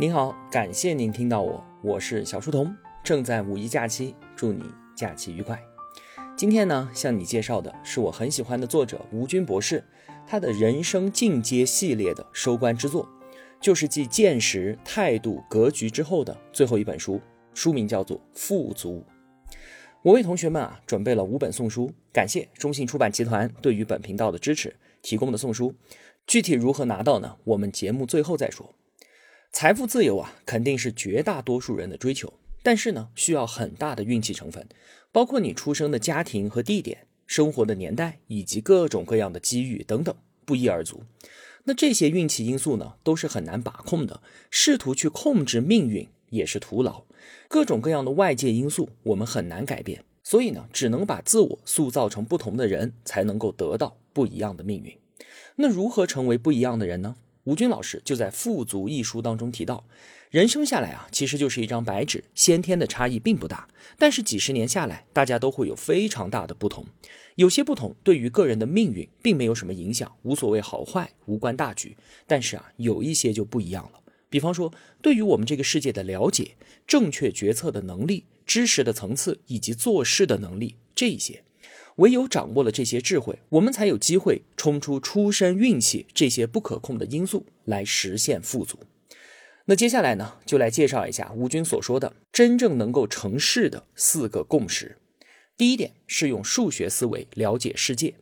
您好，感谢您听到我，我是小书童，正在五一假期，祝你假期愉快。今天呢，向你介绍的是我很喜欢的作者吴军博士，他的人生进阶系列的收官之作，就是继见识、态度、格局之后的最后一本书，书名叫做《富足》。我为同学们啊准备了五本送书，感谢中信出版集团对于本频道的支持提供的送书。具体如何拿到呢？我们节目最后再说。财富自由啊，肯定是绝大多数人的追求，但是呢，需要很大的运气成分，包括你出生的家庭和地点、生活的年代以及各种各样的机遇等等，不一而足。那这些运气因素呢，都是很难把控的，试图去控制命运也是徒劳。各种各样的外界因素，我们很难改变，所以呢，只能把自我塑造成不同的人，才能够得到不一样的命运。那如何成为不一样的人呢？吴军老师就在《富足》一书当中提到，人生下来啊，其实就是一张白纸，先天的差异并不大，但是几十年下来，大家都会有非常大的不同。有些不同对于个人的命运并没有什么影响，无所谓好坏，无关大局。但是啊，有一些就不一样了。比方说，对于我们这个世界的了解、正确决策的能力、知识的层次以及做事的能力，这一些，唯有掌握了这些智慧，我们才有机会冲出出身运气这些不可控的因素，来实现富足。那接下来呢，就来介绍一下吴军所说的真正能够成事的四个共识。第一点是用数学思维了解世界。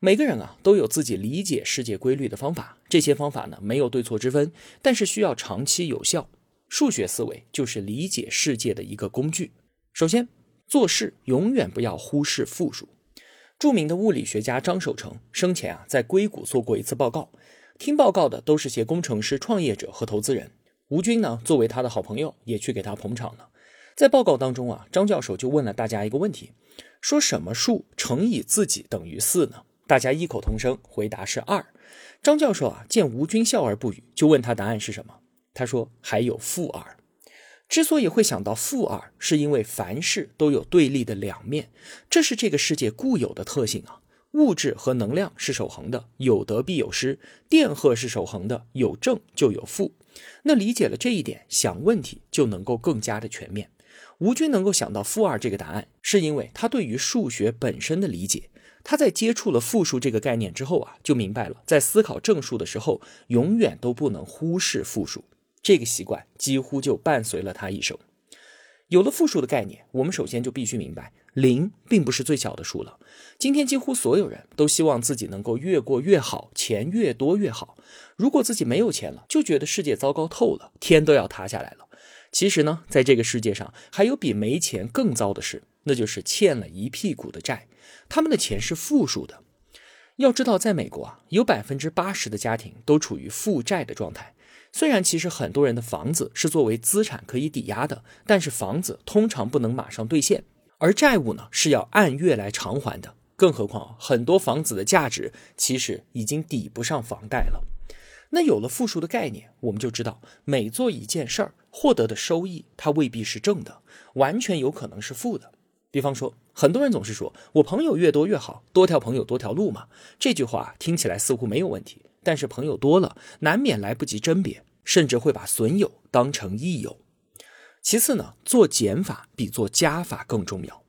每个人啊都有自己理解世界规律的方法，这些方法呢没有对错之分，但是需要长期有效。数学思维就是理解世界的一个工具。首先，做事永远不要忽视负数。著名的物理学家张守成生前啊在硅谷做过一次报告，听报告的都是些工程师、创业者和投资人。吴军呢作为他的好朋友，也去给他捧场了。在报告当中啊，张教授就问了大家一个问题：说什么数乘以自己等于四呢？大家异口同声回答是二。张教授啊，见吴军笑而不语，就问他答案是什么。他说还有负二。之所以会想到负二，是因为凡事都有对立的两面，这是这个世界固有的特性啊。物质和能量是守恒的，有得必有失；电荷是守恒的，有正就有负。那理解了这一点，想问题就能够更加的全面。吴军能够想到负二这个答案，是因为他对于数学本身的理解。他在接触了负数这个概念之后啊，就明白了，在思考正数的时候，永远都不能忽视负数。这个习惯几乎就伴随了他一生。有了负数的概念，我们首先就必须明白，零并不是最小的数了。今天几乎所有人都希望自己能够越过越好，钱越多越好。如果自己没有钱了，就觉得世界糟糕透了，天都要塌下来了。其实呢，在这个世界上，还有比没钱更糟的事，那就是欠了一屁股的债。他们的钱是负数的。要知道，在美国啊，有百分之八十的家庭都处于负债的状态。虽然其实很多人的房子是作为资产可以抵押的，但是房子通常不能马上兑现，而债务呢是要按月来偿还的。更何况，很多房子的价值其实已经抵不上房贷了。那有了负数的概念，我们就知道每做一件事儿获得的收益，它未必是正的，完全有可能是负的。比方说，很多人总是说我朋友越多越好，多条朋友多条路嘛。这句话听起来似乎没有问题，但是朋友多了，难免来不及甄别，甚至会把损友当成益友。其次呢，做减法比做加法更重要。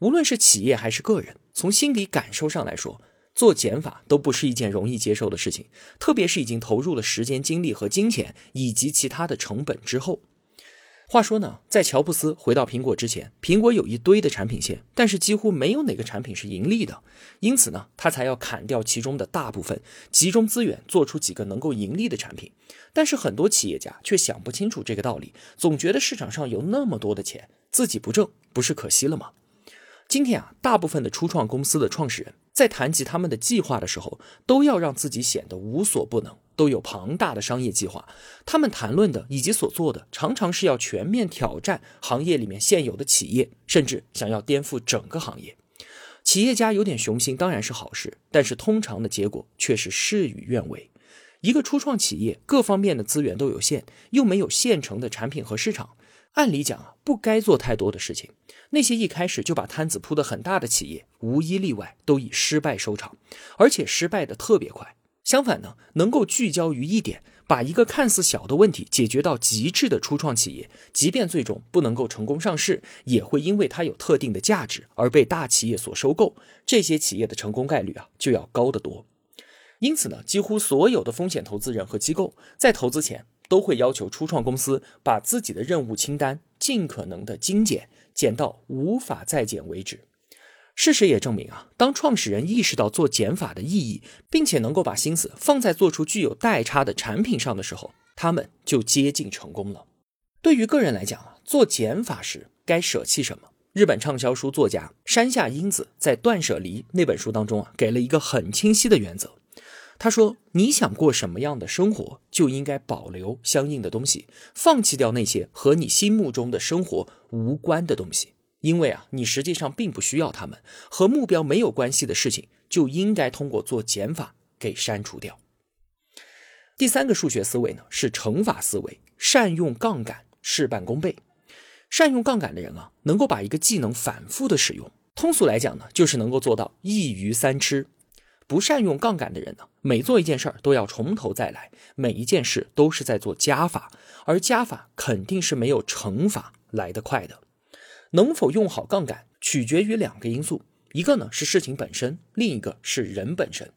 无论是企业还是个人，从心理感受上来说，做减法都不是一件容易接受的事情，特别是已经投入了时间、精力和金钱以及其他的成本之后。话说呢，在乔布斯回到苹果之前，苹果有一堆的产品线，但是几乎没有哪个产品是盈利的。因此呢，他才要砍掉其中的大部分，集中资源做出几个能够盈利的产品。但是很多企业家却想不清楚这个道理，总觉得市场上有那么多的钱，自己不挣不是可惜了吗？今天啊，大部分的初创公司的创始人在谈及他们的计划的时候，都要让自己显得无所不能。都有庞大的商业计划，他们谈论的以及所做的，常常是要全面挑战行业里面现有的企业，甚至想要颠覆整个行业。企业家有点雄心当然是好事，但是通常的结果却是事与愿违。一个初创企业各方面的资源都有限，又没有现成的产品和市场，按理讲啊，不该做太多的事情。那些一开始就把摊子铺得很大的企业，无一例外都以失败收场，而且失败的特别快。相反呢，能够聚焦于一点，把一个看似小的问题解决到极致的初创企业，即便最终不能够成功上市，也会因为它有特定的价值而被大企业所收购。这些企业的成功概率啊，就要高得多。因此呢，几乎所有的风险投资人和机构在投资前都会要求初创公司把自己的任务清单尽可能的精简，减到无法再减为止。事实也证明啊，当创始人意识到做减法的意义，并且能够把心思放在做出具有代差的产品上的时候，他们就接近成功了。对于个人来讲啊，做减法时该舍弃什么？日本畅销书作家山下英子在《断舍离》那本书当中啊，给了一个很清晰的原则。他说：“你想过什么样的生活，就应该保留相应的东西，放弃掉那些和你心目中的生活无关的东西。”因为啊，你实际上并不需要他们，和目标没有关系的事情，就应该通过做减法给删除掉。第三个数学思维呢，是乘法思维，善用杠杆，事半功倍。善用杠杆的人啊，能够把一个技能反复的使用。通俗来讲呢，就是能够做到一鱼三吃。不善用杠杆的人呢，每做一件事儿都要从头再来，每一件事都是在做加法，而加法肯定是没有乘法来得快的。能否用好杠杆，取决于两个因素，一个呢是事情本身，另一个是人本身。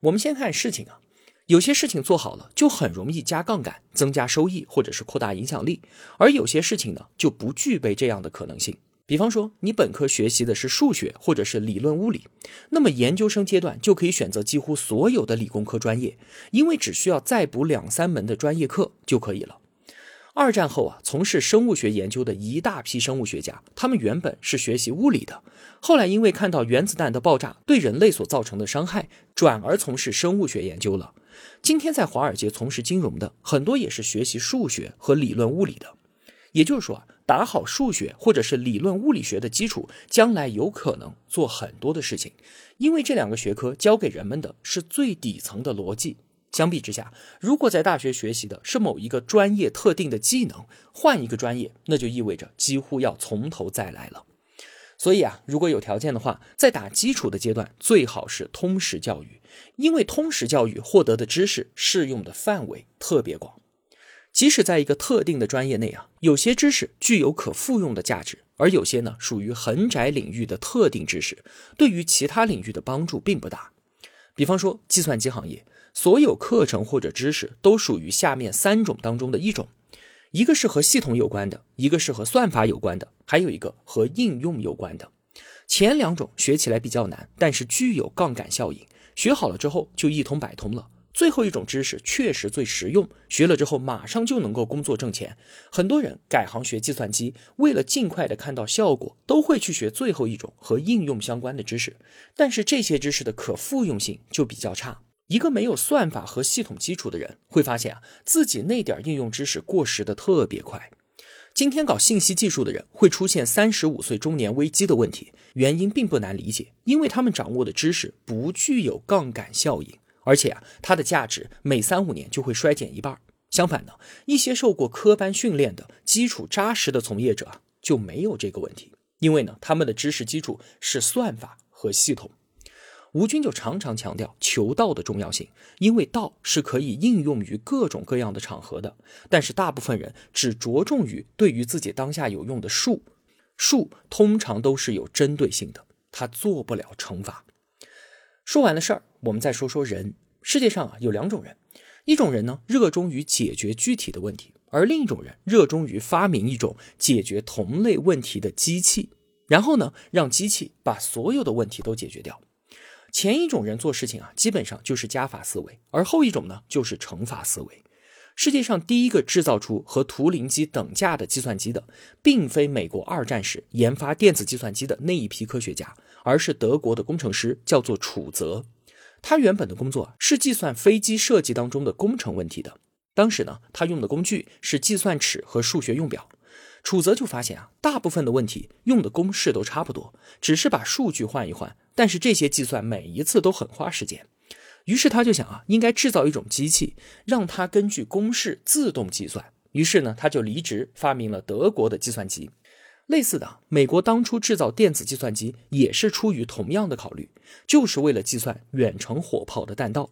我们先看事情啊，有些事情做好了，就很容易加杠杆，增加收益或者是扩大影响力；而有些事情呢，就不具备这样的可能性。比方说，你本科学习的是数学或者是理论物理，那么研究生阶段就可以选择几乎所有的理工科专业，因为只需要再补两三门的专业课就可以了。二战后啊，从事生物学研究的一大批生物学家，他们原本是学习物理的，后来因为看到原子弹的爆炸对人类所造成的伤害，转而从事生物学研究了。今天在华尔街从事金融的很多也是学习数学和理论物理的。也就是说啊，打好数学或者是理论物理学的基础，将来有可能做很多的事情，因为这两个学科教给人们的是最底层的逻辑。相比之下，如果在大学学习的是某一个专业特定的技能，换一个专业，那就意味着几乎要从头再来了。所以啊，如果有条件的话，在打基础的阶段，最好是通识教育，因为通识教育获得的知识适用的范围特别广。即使在一个特定的专业内啊，有些知识具有可复用的价值，而有些呢属于很窄领域的特定知识，对于其他领域的帮助并不大。比方说，计算机行业。所有课程或者知识都属于下面三种当中的一种，一个是和系统有关的，一个是和算法有关的，还有一个和应用有关的。前两种学起来比较难，但是具有杠杆效应，学好了之后就一通百通了。最后一种知识确实最实用，学了之后马上就能够工作挣钱。很多人改行学计算机，为了尽快的看到效果，都会去学最后一种和应用相关的知识，但是这些知识的可复用性就比较差。一个没有算法和系统基础的人会发现啊，自己那点应用知识过时的特别快。今天搞信息技术的人会出现三十五岁中年危机的问题，原因并不难理解，因为他们掌握的知识不具有杠杆效应，而且啊，它的价值每三五年就会衰减一半。相反呢，一些受过科班训练的基础扎实的从业者，就没有这个问题，因为呢，他们的知识基础是算法和系统。吴军就常常强调求道的重要性，因为道是可以应用于各种各样的场合的。但是大部分人只着重于对于自己当下有用的术，术通常都是有针对性的，他做不了乘法。说完了事儿，我们再说说人。世界上啊有两种人，一种人呢热衷于解决具体的问题，而另一种人热衷于发明一种解决同类问题的机器，然后呢让机器把所有的问题都解决掉。前一种人做事情啊，基本上就是加法思维，而后一种呢，就是乘法思维。世界上第一个制造出和图灵机等价的计算机的，并非美国二战时研发电子计算机的那一批科学家，而是德国的工程师，叫做楚泽。他原本的工作是计算飞机设计当中的工程问题的。当时呢，他用的工具是计算尺和数学用表。楚泽就发现啊，大部分的问题用的公式都差不多，只是把数据换一换。但是这些计算每一次都很花时间，于是他就想啊，应该制造一种机器，让它根据公式自动计算。于是呢，他就离职发明了德国的计算机。类似的，美国当初制造电子计算机也是出于同样的考虑，就是为了计算远程火炮的弹道。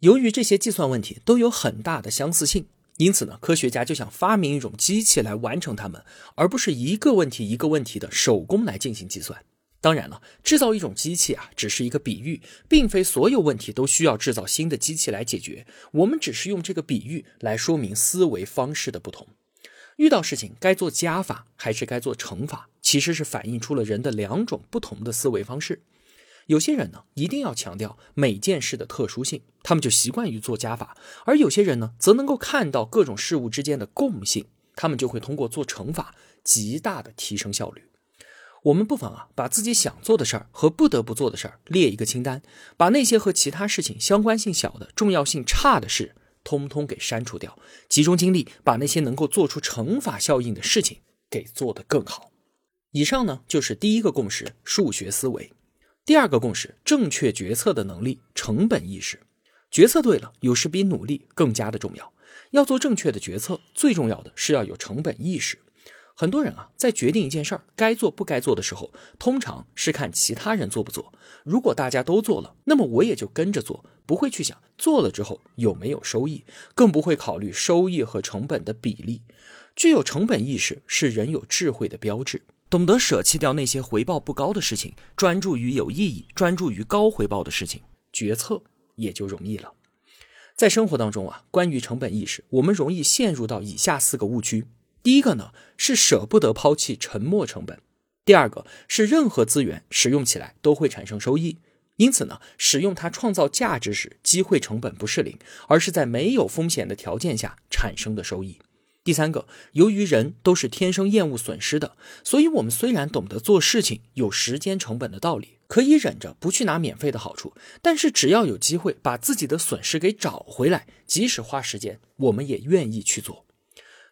由于这些计算问题都有很大的相似性，因此呢，科学家就想发明一种机器来完成它们，而不是一个问题一个问题的手工来进行计算。当然了，制造一种机器啊，只是一个比喻，并非所有问题都需要制造新的机器来解决。我们只是用这个比喻来说明思维方式的不同。遇到事情该做加法还是该做乘法，其实是反映出了人的两种不同的思维方式。有些人呢，一定要强调每件事的特殊性，他们就习惯于做加法；而有些人呢，则能够看到各种事物之间的共性，他们就会通过做乘法，极大的提升效率。我们不妨啊，把自己想做的事儿和不得不做的事儿列一个清单，把那些和其他事情相关性小的、重要性差的事。通通给删除掉，集中精力把那些能够做出乘法效应的事情给做得更好。以上呢就是第一个共识：数学思维。第二个共识：正确决策的能力，成本意识。决策对了，有时比努力更加的重要。要做正确的决策，最重要的是要有成本意识。很多人啊，在决定一件事儿该做不该做的时候，通常是看其他人做不做。如果大家都做了，那么我也就跟着做，不会去想做了之后有没有收益，更不会考虑收益和成本的比例。具有成本意识是人有智慧的标志，懂得舍弃掉那些回报不高的事情，专注于有意义、专注于高回报的事情，决策也就容易了。在生活当中啊，关于成本意识，我们容易陷入到以下四个误区。第一个呢是舍不得抛弃沉没成本，第二个是任何资源使用起来都会产生收益，因此呢使用它创造价值时，机会成本不是零，而是在没有风险的条件下产生的收益。第三个，由于人都是天生厌恶损失的，所以我们虽然懂得做事情有时间成本的道理，可以忍着不去拿免费的好处，但是只要有机会把自己的损失给找回来，即使花时间，我们也愿意去做。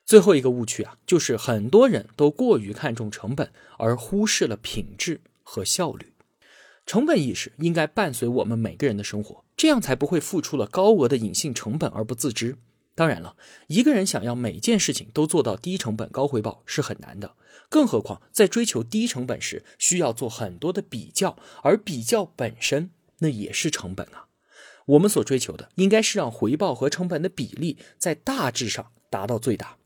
最后一个误区啊，就是很多人都过于看重成本，而忽视了品质和效率。成本意识应该伴随我们每个人的生活，这样才不会付出了高额的隐性成本而不自知。当然了，一个人想要每件事情都做到低成本高回报是很难的，更何况在追求低成本时，需要做很多的比较，而比较本身那也是成本啊。我们所追求的应该是让回报和成本的比例在大致上达到最大。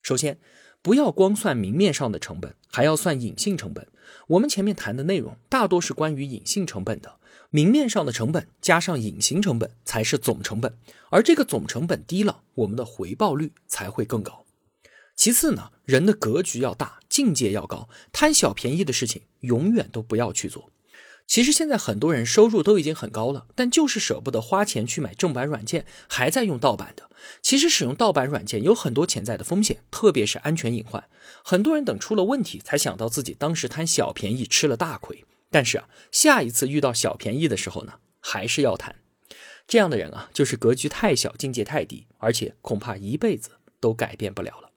首先，不要光算明面上的成本，还要算隐性成本。我们前面谈的内容大多是关于隐性成本的，明面上的成本加上隐形成本才是总成本，而这个总成本低了，我们的回报率才会更高。其次呢，人的格局要大，境界要高，贪小便宜的事情永远都不要去做。其实现在很多人收入都已经很高了，但就是舍不得花钱去买正版软件，还在用盗版的。其实使用盗版软件有很多潜在的风险，特别是安全隐患。很多人等出了问题才想到自己当时贪小便宜吃了大亏。但是啊，下一次遇到小便宜的时候呢，还是要贪。这样的人啊，就是格局太小，境界太低，而且恐怕一辈子都改变不了了。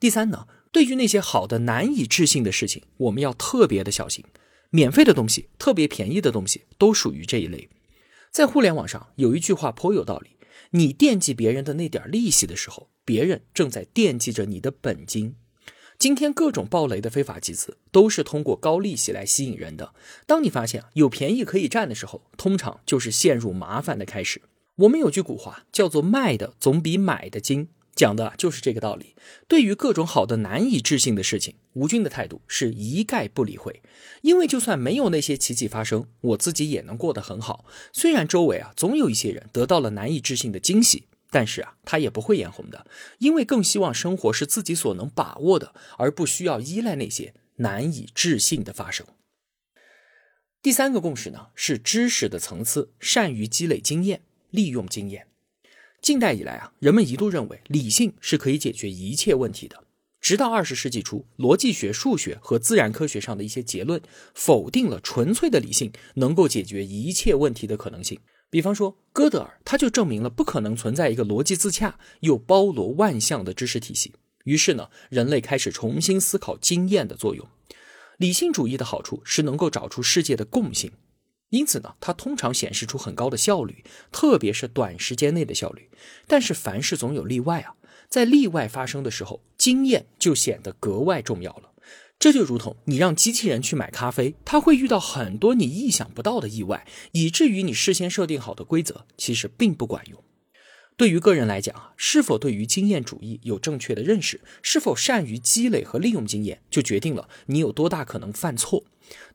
第三呢，对于那些好的难以置信的事情，我们要特别的小心。免费的东西，特别便宜的东西，都属于这一类。在互联网上有一句话颇有道理：你惦记别人的那点利息的时候，别人正在惦记着你的本金。今天各种暴雷的非法集资，都是通过高利息来吸引人的。当你发现有便宜可以占的时候，通常就是陷入麻烦的开始。我们有句古话叫做“卖的总比买的精”。讲的就是这个道理。对于各种好的难以置信的事情，吴军的态度是一概不理会。因为就算没有那些奇迹发生，我自己也能过得很好。虽然周围啊总有一些人得到了难以置信的惊喜，但是啊他也不会眼红的，因为更希望生活是自己所能把握的，而不需要依赖那些难以置信的发生。第三个共识呢是知识的层次，善于积累经验，利用经验。近代以来啊，人们一度认为理性是可以解决一切问题的。直到二十世纪初，逻辑学、数学和自然科学上的一些结论否定了纯粹的理性能够解决一切问题的可能性。比方说，哥德尔他就证明了不可能存在一个逻辑自洽又包罗万象的知识体系。于是呢，人类开始重新思考经验的作用。理性主义的好处是能够找出世界的共性。因此呢，它通常显示出很高的效率，特别是短时间内的效率。但是凡事总有例外啊，在例外发生的时候，经验就显得格外重要了。这就如同你让机器人去买咖啡，它会遇到很多你意想不到的意外，以至于你事先设定好的规则其实并不管用。对于个人来讲啊，是否对于经验主义有正确的认识，是否善于积累和利用经验，就决定了你有多大可能犯错。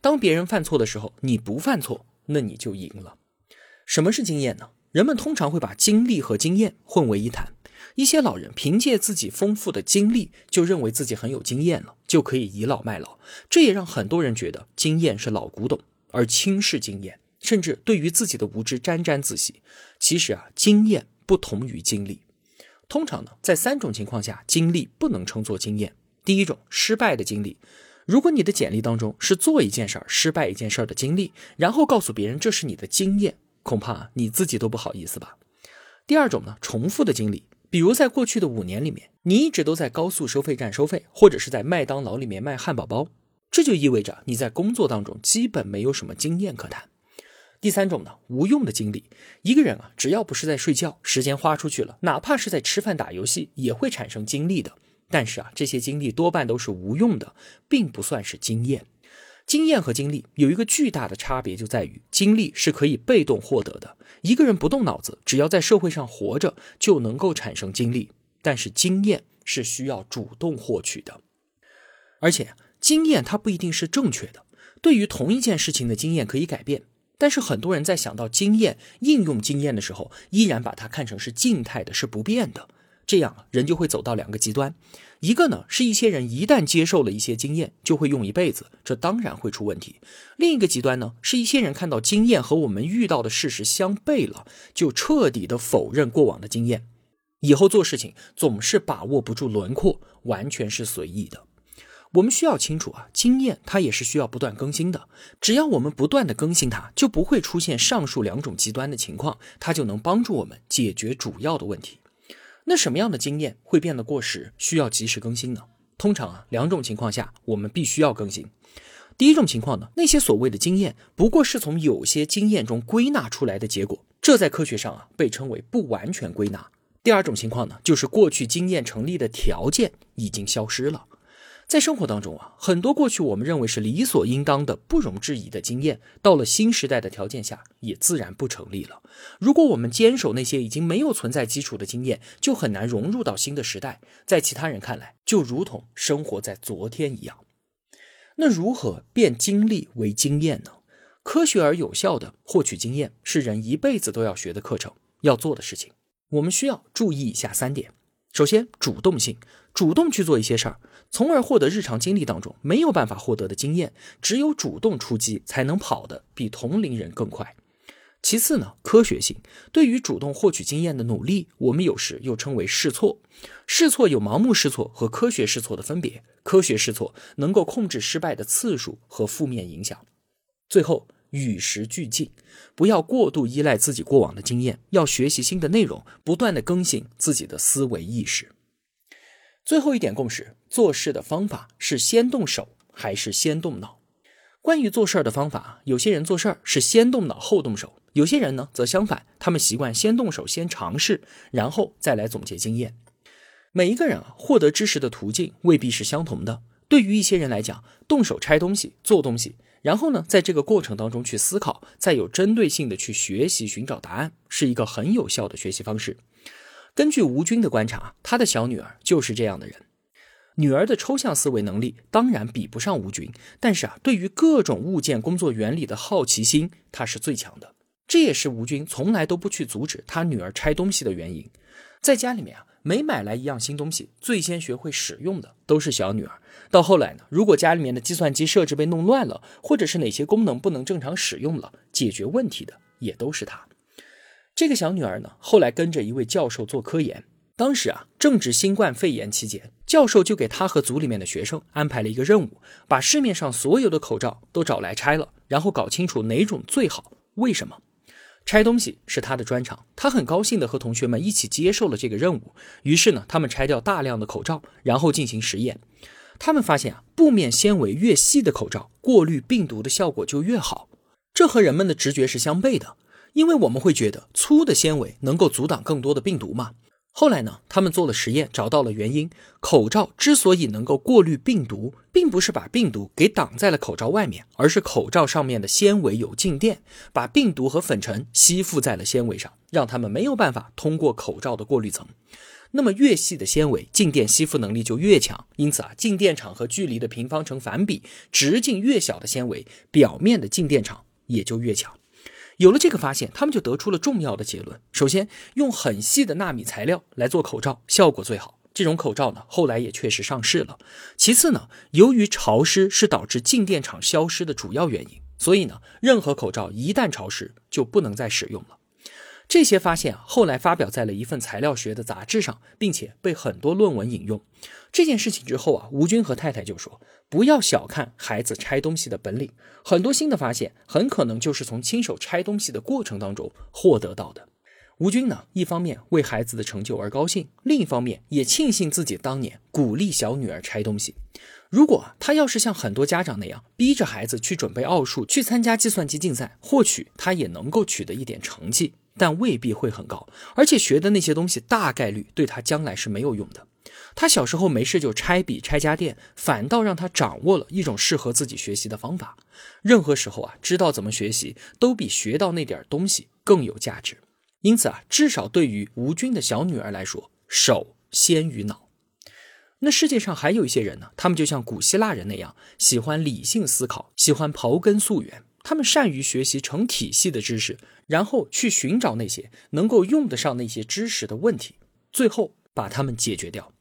当别人犯错的时候，你不犯错，那你就赢了。什么是经验呢？人们通常会把经历和经验混为一谈。一些老人凭借自己丰富的经历，就认为自己很有经验了，就可以倚老卖老。这也让很多人觉得经验是老古董，而轻视经验，甚至对于自己的无知沾沾自喜。其实啊，经验不同于经历。通常呢，在三种情况下，经历不能称作经验。第一种，失败的经历。如果你的简历当中是做一件事儿失败一件事儿的经历，然后告诉别人这是你的经验，恐怕你自己都不好意思吧。第二种呢，重复的经历。比如，在过去的五年里面，你一直都在高速收费站收费，或者是在麦当劳里面卖汉堡包，这就意味着你在工作当中基本没有什么经验可谈。第三种呢，无用的经历。一个人啊，只要不是在睡觉，时间花出去了，哪怕是在吃饭打游戏，也会产生经历的。但是啊，这些经历多半都是无用的，并不算是经验。经验和经历有一个巨大的差别，就在于经历是可以被动获得的。一个人不动脑子，只要在社会上活着，就能够产生经历。但是经验是需要主动获取的，而且经验它不一定是正确的。对于同一件事情的经验可以改变，但是很多人在想到经验、应用经验的时候，依然把它看成是静态的，是不变的。这样人就会走到两个极端。一个呢，是一些人一旦接受了一些经验，就会用一辈子，这当然会出问题。另一个极端呢，是一些人看到经验和我们遇到的事实相悖了，就彻底的否认过往的经验，以后做事情总是把握不住轮廓，完全是随意的。我们需要清楚啊，经验它也是需要不断更新的。只要我们不断的更新它，就不会出现上述两种极端的情况，它就能帮助我们解决主要的问题。那什么样的经验会变得过时，需要及时更新呢？通常啊，两种情况下我们必须要更新。第一种情况呢，那些所谓的经验不过是从有些经验中归纳出来的结果，这在科学上啊被称为不完全归纳。第二种情况呢，就是过去经验成立的条件已经消失了。在生活当中啊，很多过去我们认为是理所应当的、不容置疑的经验，到了新时代的条件下，也自然不成立了。如果我们坚守那些已经没有存在基础的经验，就很难融入到新的时代。在其他人看来，就如同生活在昨天一样。那如何变经历为经验呢？科学而有效的获取经验，是人一辈子都要学的课程，要做的事情。我们需要注意以下三点：首先，主动性，主动去做一些事儿。从而获得日常经历当中没有办法获得的经验，只有主动出击才能跑得比同龄人更快。其次呢，科学性对于主动获取经验的努力，我们有时又称为试错。试错有盲目试错和科学试错的分别，科学试错能够控制失败的次数和负面影响。最后，与时俱进，不要过度依赖自己过往的经验，要学习新的内容，不断的更新自己的思维意识。最后一点共识：做事的方法是先动手还是先动脑？关于做事儿的方法，有些人做事儿是先动脑后动手，有些人呢则相反，他们习惯先动手先尝试，然后再来总结经验。每一个人啊，获得知识的途径未必是相同的。对于一些人来讲，动手拆东西、做东西，然后呢，在这个过程当中去思考，再有针对性的去学习、寻找答案，是一个很有效的学习方式。根据吴军的观察，他的小女儿就是这样的人。女儿的抽象思维能力当然比不上吴军，但是啊，对于各种物件工作原理的好奇心，她是最强的。这也是吴军从来都不去阻止他女儿拆东西的原因。在家里面啊，每买来一样新东西，最先学会使用的都是小女儿。到后来呢，如果家里面的计算机设置被弄乱了，或者是哪些功能不能正常使用了，解决问题的也都是她。这个小女儿呢，后来跟着一位教授做科研。当时啊，正值新冠肺炎期间，教授就给她和组里面的学生安排了一个任务，把市面上所有的口罩都找来拆了，然后搞清楚哪种最好。为什么？拆东西是他的专长，他很高兴的和同学们一起接受了这个任务。于是呢，他们拆掉大量的口罩，然后进行实验。他们发现啊，布面纤维越细的口罩，过滤病毒的效果就越好。这和人们的直觉是相悖的。因为我们会觉得粗的纤维能够阻挡更多的病毒嘛，后来呢，他们做了实验，找到了原因。口罩之所以能够过滤病毒，并不是把病毒给挡在了口罩外面，而是口罩上面的纤维有静电，把病毒和粉尘吸附在了纤维上，让它们没有办法通过口罩的过滤层。那么越细的纤维，静电吸附能力就越强。因此啊，静电场和距离的平方成反比，直径越小的纤维，表面的静电场也就越强。有了这个发现，他们就得出了重要的结论。首先，用很细的纳米材料来做口罩，效果最好。这种口罩呢，后来也确实上市了。其次呢，由于潮湿是导致静电场消失的主要原因，所以呢，任何口罩一旦潮湿就不能再使用了。这些发现，后来发表在了一份材料学的杂志上，并且被很多论文引用。这件事情之后啊，吴军和太太就说：“不要小看孩子拆东西的本领，很多新的发现很可能就是从亲手拆东西的过程当中获得到的。”吴军呢，一方面为孩子的成就而高兴，另一方面也庆幸自己当年鼓励小女儿拆东西。如果他要是像很多家长那样逼着孩子去准备奥数、去参加计算机竞赛，或许他也能够取得一点成绩。但未必会很高，而且学的那些东西大概率对他将来是没有用的。他小时候没事就拆笔、拆家电，反倒让他掌握了一种适合自己学习的方法。任何时候啊，知道怎么学习，都比学到那点东西更有价值。因此啊，至少对于吴军的小女儿来说，手先于脑。那世界上还有一些人呢，他们就像古希腊人那样，喜欢理性思考，喜欢刨根溯源。他们善于学习成体系的知识，然后去寻找那些能够用得上那些知识的问题，最后把它们解决掉。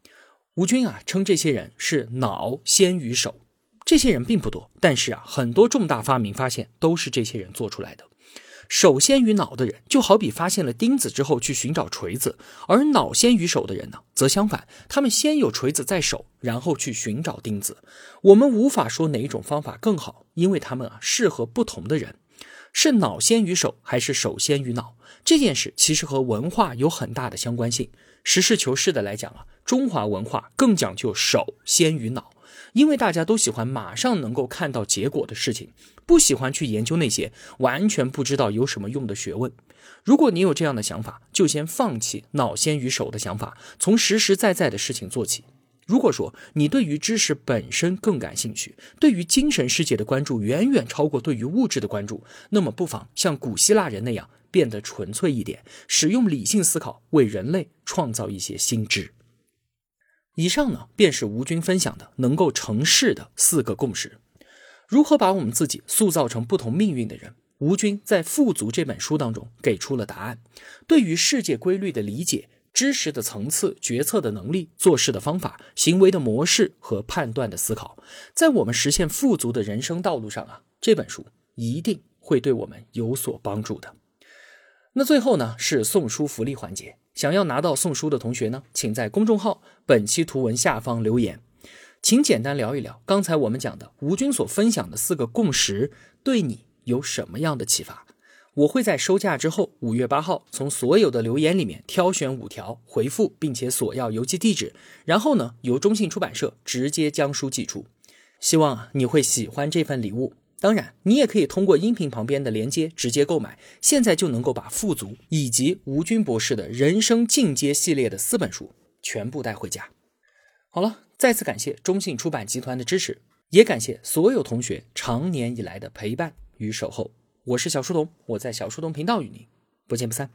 吴军啊，称这些人是脑先于手。这些人并不多，但是啊，很多重大发明发现都是这些人做出来的。手先于脑的人，就好比发现了钉子之后去寻找锤子；而脑先于手的人呢，则相反，他们先有锤子在手，然后去寻找钉子。我们无法说哪一种方法更好，因为他们啊适合不同的人。是脑先于手，还是手先于脑？这件事其实和文化有很大的相关性。实事求是的来讲啊，中华文化更讲究手先于脑。因为大家都喜欢马上能够看到结果的事情，不喜欢去研究那些完全不知道有什么用的学问。如果你有这样的想法，就先放弃脑先于手的想法，从实实在在的事情做起。如果说你对于知识本身更感兴趣，对于精神世界的关注远远超过对于物质的关注，那么不妨像古希腊人那样变得纯粹一点，使用理性思考为人类创造一些新知。以上呢，便是吴军分享的能够成事的四个共识。如何把我们自己塑造成不同命运的人？吴军在《富足》这本书当中给出了答案。对于世界规律的理解、知识的层次、决策的能力、做事的方法、行为的模式和判断的思考，在我们实现富足的人生道路上啊，这本书一定会对我们有所帮助的。那最后呢，是送书福利环节。想要拿到送书的同学呢，请在公众号本期图文下方留言，请简单聊一聊刚才我们讲的吴军所分享的四个共识对你有什么样的启发？我会在收假之后，五月八号从所有的留言里面挑选五条回复，并且索要邮寄地址，然后呢由中信出版社直接将书寄出。希望你会喜欢这份礼物。当然，你也可以通过音频旁边的连接直接购买，现在就能够把《富足》以及吴军博士的人生进阶系列的四本书全部带回家。好了，再次感谢中信出版集团的支持，也感谢所有同学长年以来的陪伴与守候。我是小书童，我在小书童频道与您不见不散。